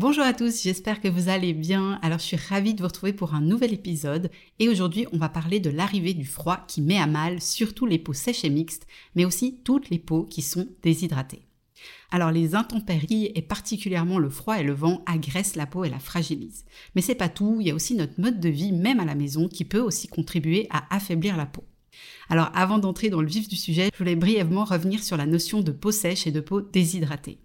Bonjour à tous, j'espère que vous allez bien. Alors je suis ravie de vous retrouver pour un nouvel épisode et aujourd'hui on va parler de l'arrivée du froid qui met à mal surtout les peaux sèches et mixtes, mais aussi toutes les peaux qui sont déshydratées. Alors les intempéries et particulièrement le froid et le vent agressent la peau et la fragilisent. Mais c'est pas tout, il y a aussi notre mode de vie même à la maison qui peut aussi contribuer à affaiblir la peau. Alors avant d'entrer dans le vif du sujet, je voulais brièvement revenir sur la notion de peau sèche et de peau déshydratée.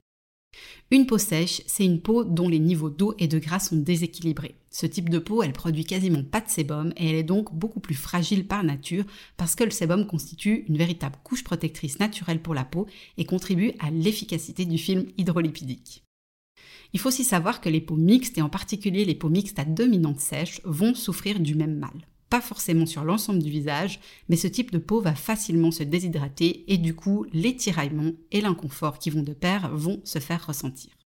Une peau sèche, c'est une peau dont les niveaux d'eau et de gras sont déséquilibrés. Ce type de peau, elle produit quasiment pas de sébum et elle est donc beaucoup plus fragile par nature parce que le sébum constitue une véritable couche protectrice naturelle pour la peau et contribue à l'efficacité du film hydrolipidique. Il faut aussi savoir que les peaux mixtes et en particulier les peaux mixtes à dominante sèche vont souffrir du même mal pas forcément sur l'ensemble du visage, mais ce type de peau va facilement se déshydrater et du coup, les tiraillements et l'inconfort qui vont de pair vont se faire ressentir.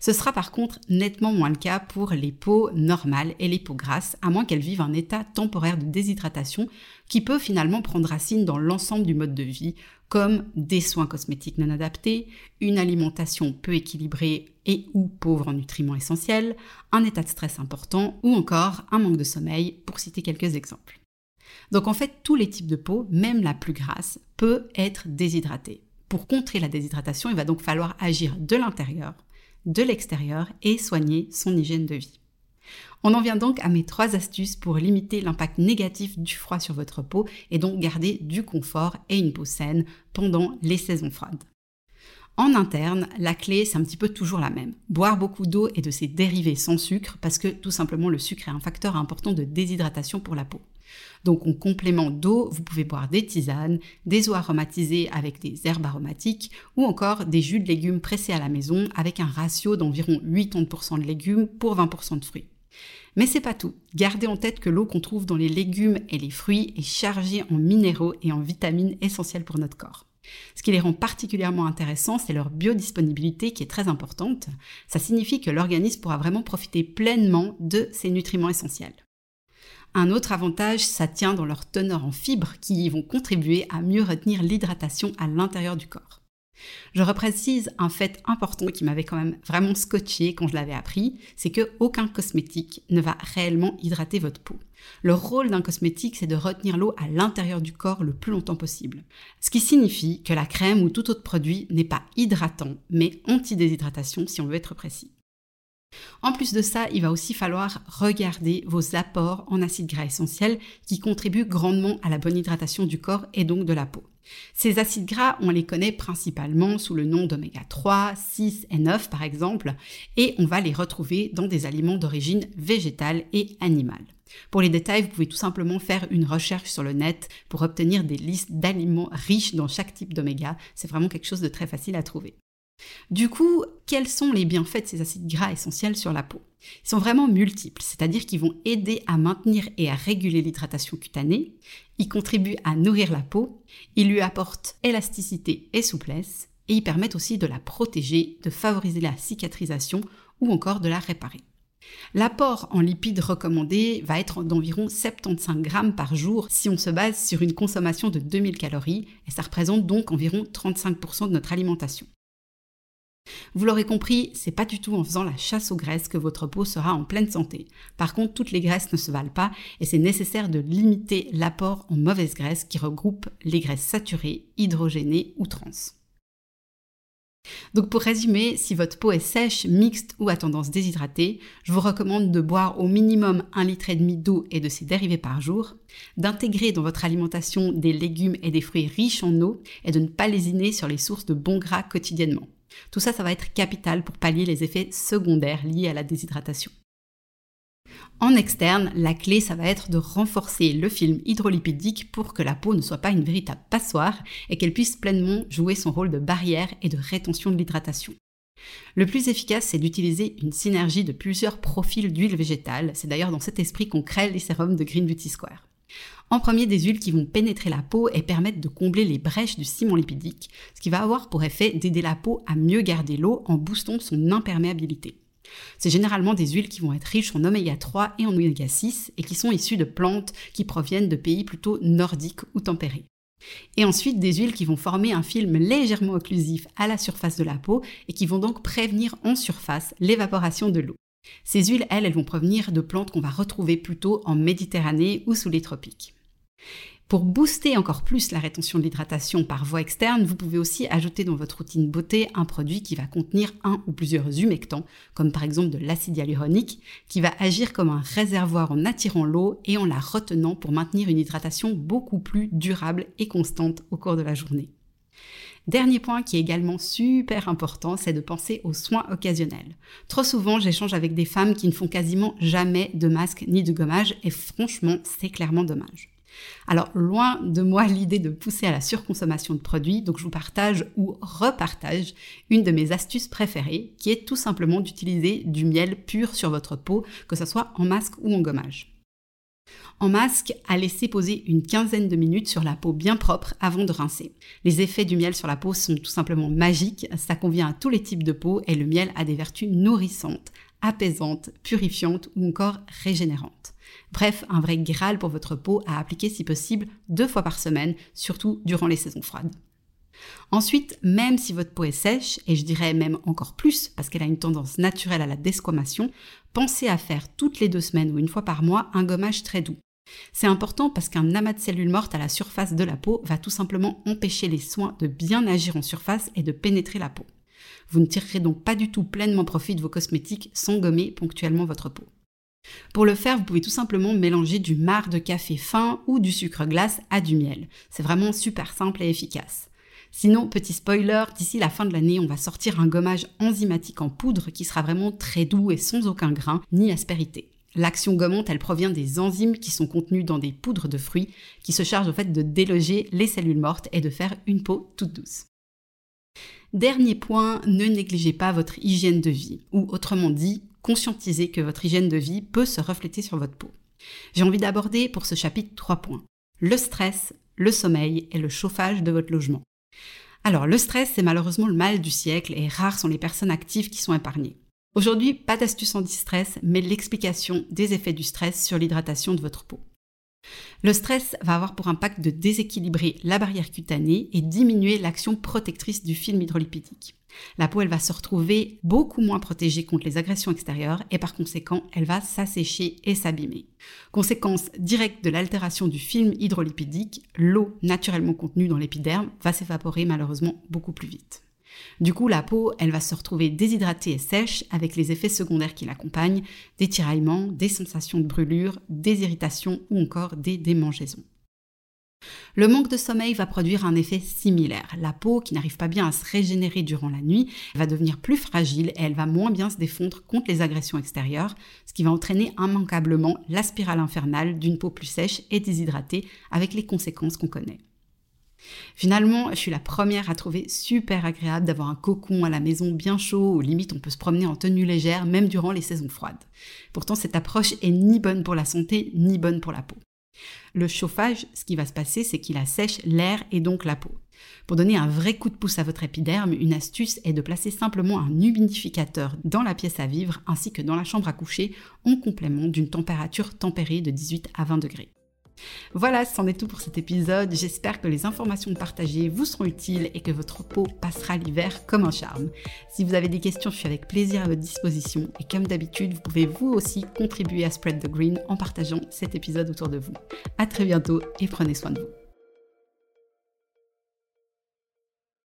Ce sera par contre nettement moins le cas pour les peaux normales et les peaux grasses, à moins qu'elles vivent un état temporaire de déshydratation qui peut finalement prendre racine dans l'ensemble du mode de vie, comme des soins cosmétiques non adaptés, une alimentation peu équilibrée et ou pauvre en nutriments essentiels, un état de stress important ou encore un manque de sommeil, pour citer quelques exemples. Donc en fait, tous les types de peau, même la plus grasse, peut être déshydratée. Pour contrer la déshydratation, il va donc falloir agir de l'intérieur, de l'extérieur et soigner son hygiène de vie. On en vient donc à mes trois astuces pour limiter l'impact négatif du froid sur votre peau et donc garder du confort et une peau saine pendant les saisons froides. En interne, la clé, c'est un petit peu toujours la même. Boire beaucoup d'eau et de ses dérivés sans sucre parce que tout simplement le sucre est un facteur important de déshydratation pour la peau. Donc en complément d'eau, vous pouvez boire des tisanes, des eaux aromatisées avec des herbes aromatiques ou encore des jus de légumes pressés à la maison avec un ratio d'environ 80% de légumes pour 20% de fruits. Mais c'est pas tout. Gardez en tête que l'eau qu'on trouve dans les légumes et les fruits est chargée en minéraux et en vitamines essentielles pour notre corps. Ce qui les rend particulièrement intéressants, c'est leur biodisponibilité qui est très importante. Ça signifie que l'organisme pourra vraiment profiter pleinement de ces nutriments essentiels. Un autre avantage, ça tient dans leur teneur en fibres qui vont contribuer à mieux retenir l'hydratation à l'intérieur du corps. Je reprécise un fait important qui m'avait quand même vraiment scotché quand je l'avais appris, c'est que aucun cosmétique ne va réellement hydrater votre peau. Le rôle d'un cosmétique, c'est de retenir l'eau à l'intérieur du corps le plus longtemps possible. Ce qui signifie que la crème ou tout autre produit n'est pas hydratant, mais anti-déshydratation si on veut être précis. En plus de ça, il va aussi falloir regarder vos apports en acides gras essentiels qui contribuent grandement à la bonne hydratation du corps et donc de la peau. Ces acides gras, on les connaît principalement sous le nom d'oméga 3, 6 et 9 par exemple, et on va les retrouver dans des aliments d'origine végétale et animale. Pour les détails, vous pouvez tout simplement faire une recherche sur le net pour obtenir des listes d'aliments riches dans chaque type d'oméga. C'est vraiment quelque chose de très facile à trouver. Du coup, quels sont les bienfaits de ces acides gras essentiels sur la peau? Ils sont vraiment multiples, c'est-à-dire qu'ils vont aider à maintenir et à réguler l'hydratation cutanée, ils contribuent à nourrir la peau, ils lui apportent élasticité et souplesse, et ils permettent aussi de la protéger, de favoriser la cicatrisation ou encore de la réparer. L'apport en lipides recommandé va être d'environ 75 grammes par jour si on se base sur une consommation de 2000 calories, et ça représente donc environ 35% de notre alimentation. Vous l'aurez compris, c'est pas du tout en faisant la chasse aux graisses que votre peau sera en pleine santé. Par contre, toutes les graisses ne se valent pas et c'est nécessaire de limiter l'apport en mauvaises graisses qui regroupent les graisses saturées, hydrogénées ou trans. Donc pour résumer, si votre peau est sèche, mixte ou à tendance déshydratée, je vous recommande de boire au minimum un litre et demi d'eau et de ses dérivés par jour, d'intégrer dans votre alimentation des légumes et des fruits riches en eau et de ne pas lésiner sur les sources de bons gras quotidiennement. Tout ça, ça va être capital pour pallier les effets secondaires liés à la déshydratation. En externe, la clé, ça va être de renforcer le film hydrolipidique pour que la peau ne soit pas une véritable passoire et qu'elle puisse pleinement jouer son rôle de barrière et de rétention de l'hydratation. Le plus efficace, c'est d'utiliser une synergie de plusieurs profils d'huile végétale. C'est d'ailleurs dans cet esprit qu'on crée les sérums de Green Beauty Square. En premier, des huiles qui vont pénétrer la peau et permettre de combler les brèches du ciment lipidique, ce qui va avoir pour effet d'aider la peau à mieux garder l'eau en boostant son imperméabilité. C'est généralement des huiles qui vont être riches en oméga 3 et en oméga 6 et qui sont issues de plantes qui proviennent de pays plutôt nordiques ou tempérés. Et ensuite des huiles qui vont former un film légèrement occlusif à la surface de la peau et qui vont donc prévenir en surface l'évaporation de l'eau. Ces huiles, elles, elles vont provenir de plantes qu'on va retrouver plutôt en Méditerranée ou sous les tropiques. Pour booster encore plus la rétention de l'hydratation par voie externe, vous pouvez aussi ajouter dans votre routine beauté un produit qui va contenir un ou plusieurs humectants, comme par exemple de l'acide hyaluronique, qui va agir comme un réservoir en attirant l'eau et en la retenant pour maintenir une hydratation beaucoup plus durable et constante au cours de la journée. Dernier point qui est également super important, c'est de penser aux soins occasionnels. Trop souvent, j'échange avec des femmes qui ne font quasiment jamais de masque ni de gommage et franchement, c'est clairement dommage. Alors, loin de moi l'idée de pousser à la surconsommation de produits, donc je vous partage ou repartage une de mes astuces préférées, qui est tout simplement d'utiliser du miel pur sur votre peau, que ce soit en masque ou en gommage. En masque, à laisser poser une quinzaine de minutes sur la peau bien propre avant de rincer. Les effets du miel sur la peau sont tout simplement magiques, ça convient à tous les types de peau et le miel a des vertus nourrissantes, apaisantes, purifiantes ou encore régénérantes. Bref, un vrai Graal pour votre peau à appliquer si possible deux fois par semaine, surtout durant les saisons froides. Ensuite, même si votre peau est sèche, et je dirais même encore plus parce qu'elle a une tendance naturelle à la desquamation, pensez à faire toutes les deux semaines ou une fois par mois un gommage très doux. C'est important parce qu'un amas de cellules mortes à la surface de la peau va tout simplement empêcher les soins de bien agir en surface et de pénétrer la peau. Vous ne tirerez donc pas du tout pleinement profit de vos cosmétiques sans gommer ponctuellement votre peau. Pour le faire, vous pouvez tout simplement mélanger du marc de café fin ou du sucre glace à du miel. C'est vraiment super simple et efficace. Sinon, petit spoiler, d'ici la fin de l'année, on va sortir un gommage enzymatique en poudre qui sera vraiment très doux et sans aucun grain ni aspérité. L'action gommante, elle provient des enzymes qui sont contenues dans des poudres de fruits qui se chargent au fait de déloger les cellules mortes et de faire une peau toute douce. Dernier point, ne négligez pas votre hygiène de vie, ou autrement dit, conscientiser que votre hygiène de vie peut se refléter sur votre peau. J'ai envie d'aborder pour ce chapitre trois points. Le stress, le sommeil et le chauffage de votre logement. Alors, le stress, c'est malheureusement le mal du siècle et rares sont les personnes actives qui sont épargnées. Aujourd'hui, pas d'astuce anti-stress, mais l'explication des effets du stress sur l'hydratation de votre peau. Le stress va avoir pour impact de déséquilibrer la barrière cutanée et diminuer l'action protectrice du film hydrolipidique. La peau, elle va se retrouver beaucoup moins protégée contre les agressions extérieures et par conséquent, elle va s'assécher et s'abîmer. Conséquence directe de l'altération du film hydrolipidique, l'eau naturellement contenue dans l'épiderme va s'évaporer malheureusement beaucoup plus vite. Du coup, la peau, elle va se retrouver déshydratée et sèche avec les effets secondaires qui l'accompagnent, des tiraillements, des sensations de brûlure, des irritations ou encore des démangeaisons. Le manque de sommeil va produire un effet similaire. La peau, qui n'arrive pas bien à se régénérer durant la nuit, va devenir plus fragile et elle va moins bien se défendre contre les agressions extérieures, ce qui va entraîner immanquablement la spirale infernale d'une peau plus sèche et déshydratée avec les conséquences qu'on connaît. Finalement, je suis la première à trouver super agréable d'avoir un cocon à la maison bien chaud, ou limite on peut se promener en tenue légère même durant les saisons froides. Pourtant, cette approche est ni bonne pour la santé, ni bonne pour la peau. Le chauffage, ce qui va se passer, c'est qu'il assèche l'air et donc la peau. Pour donner un vrai coup de pouce à votre épiderme, une astuce est de placer simplement un humidificateur dans la pièce à vivre ainsi que dans la chambre à coucher en complément d'une température tempérée de 18 à 20 degrés. Voilà, c'en est tout pour cet épisode. J'espère que les informations partagées vous seront utiles et que votre peau passera l'hiver comme un charme. Si vous avez des questions, je suis avec plaisir à votre disposition. Et comme d'habitude, vous pouvez vous aussi contribuer à Spread the Green en partageant cet épisode autour de vous. À très bientôt et prenez soin de vous.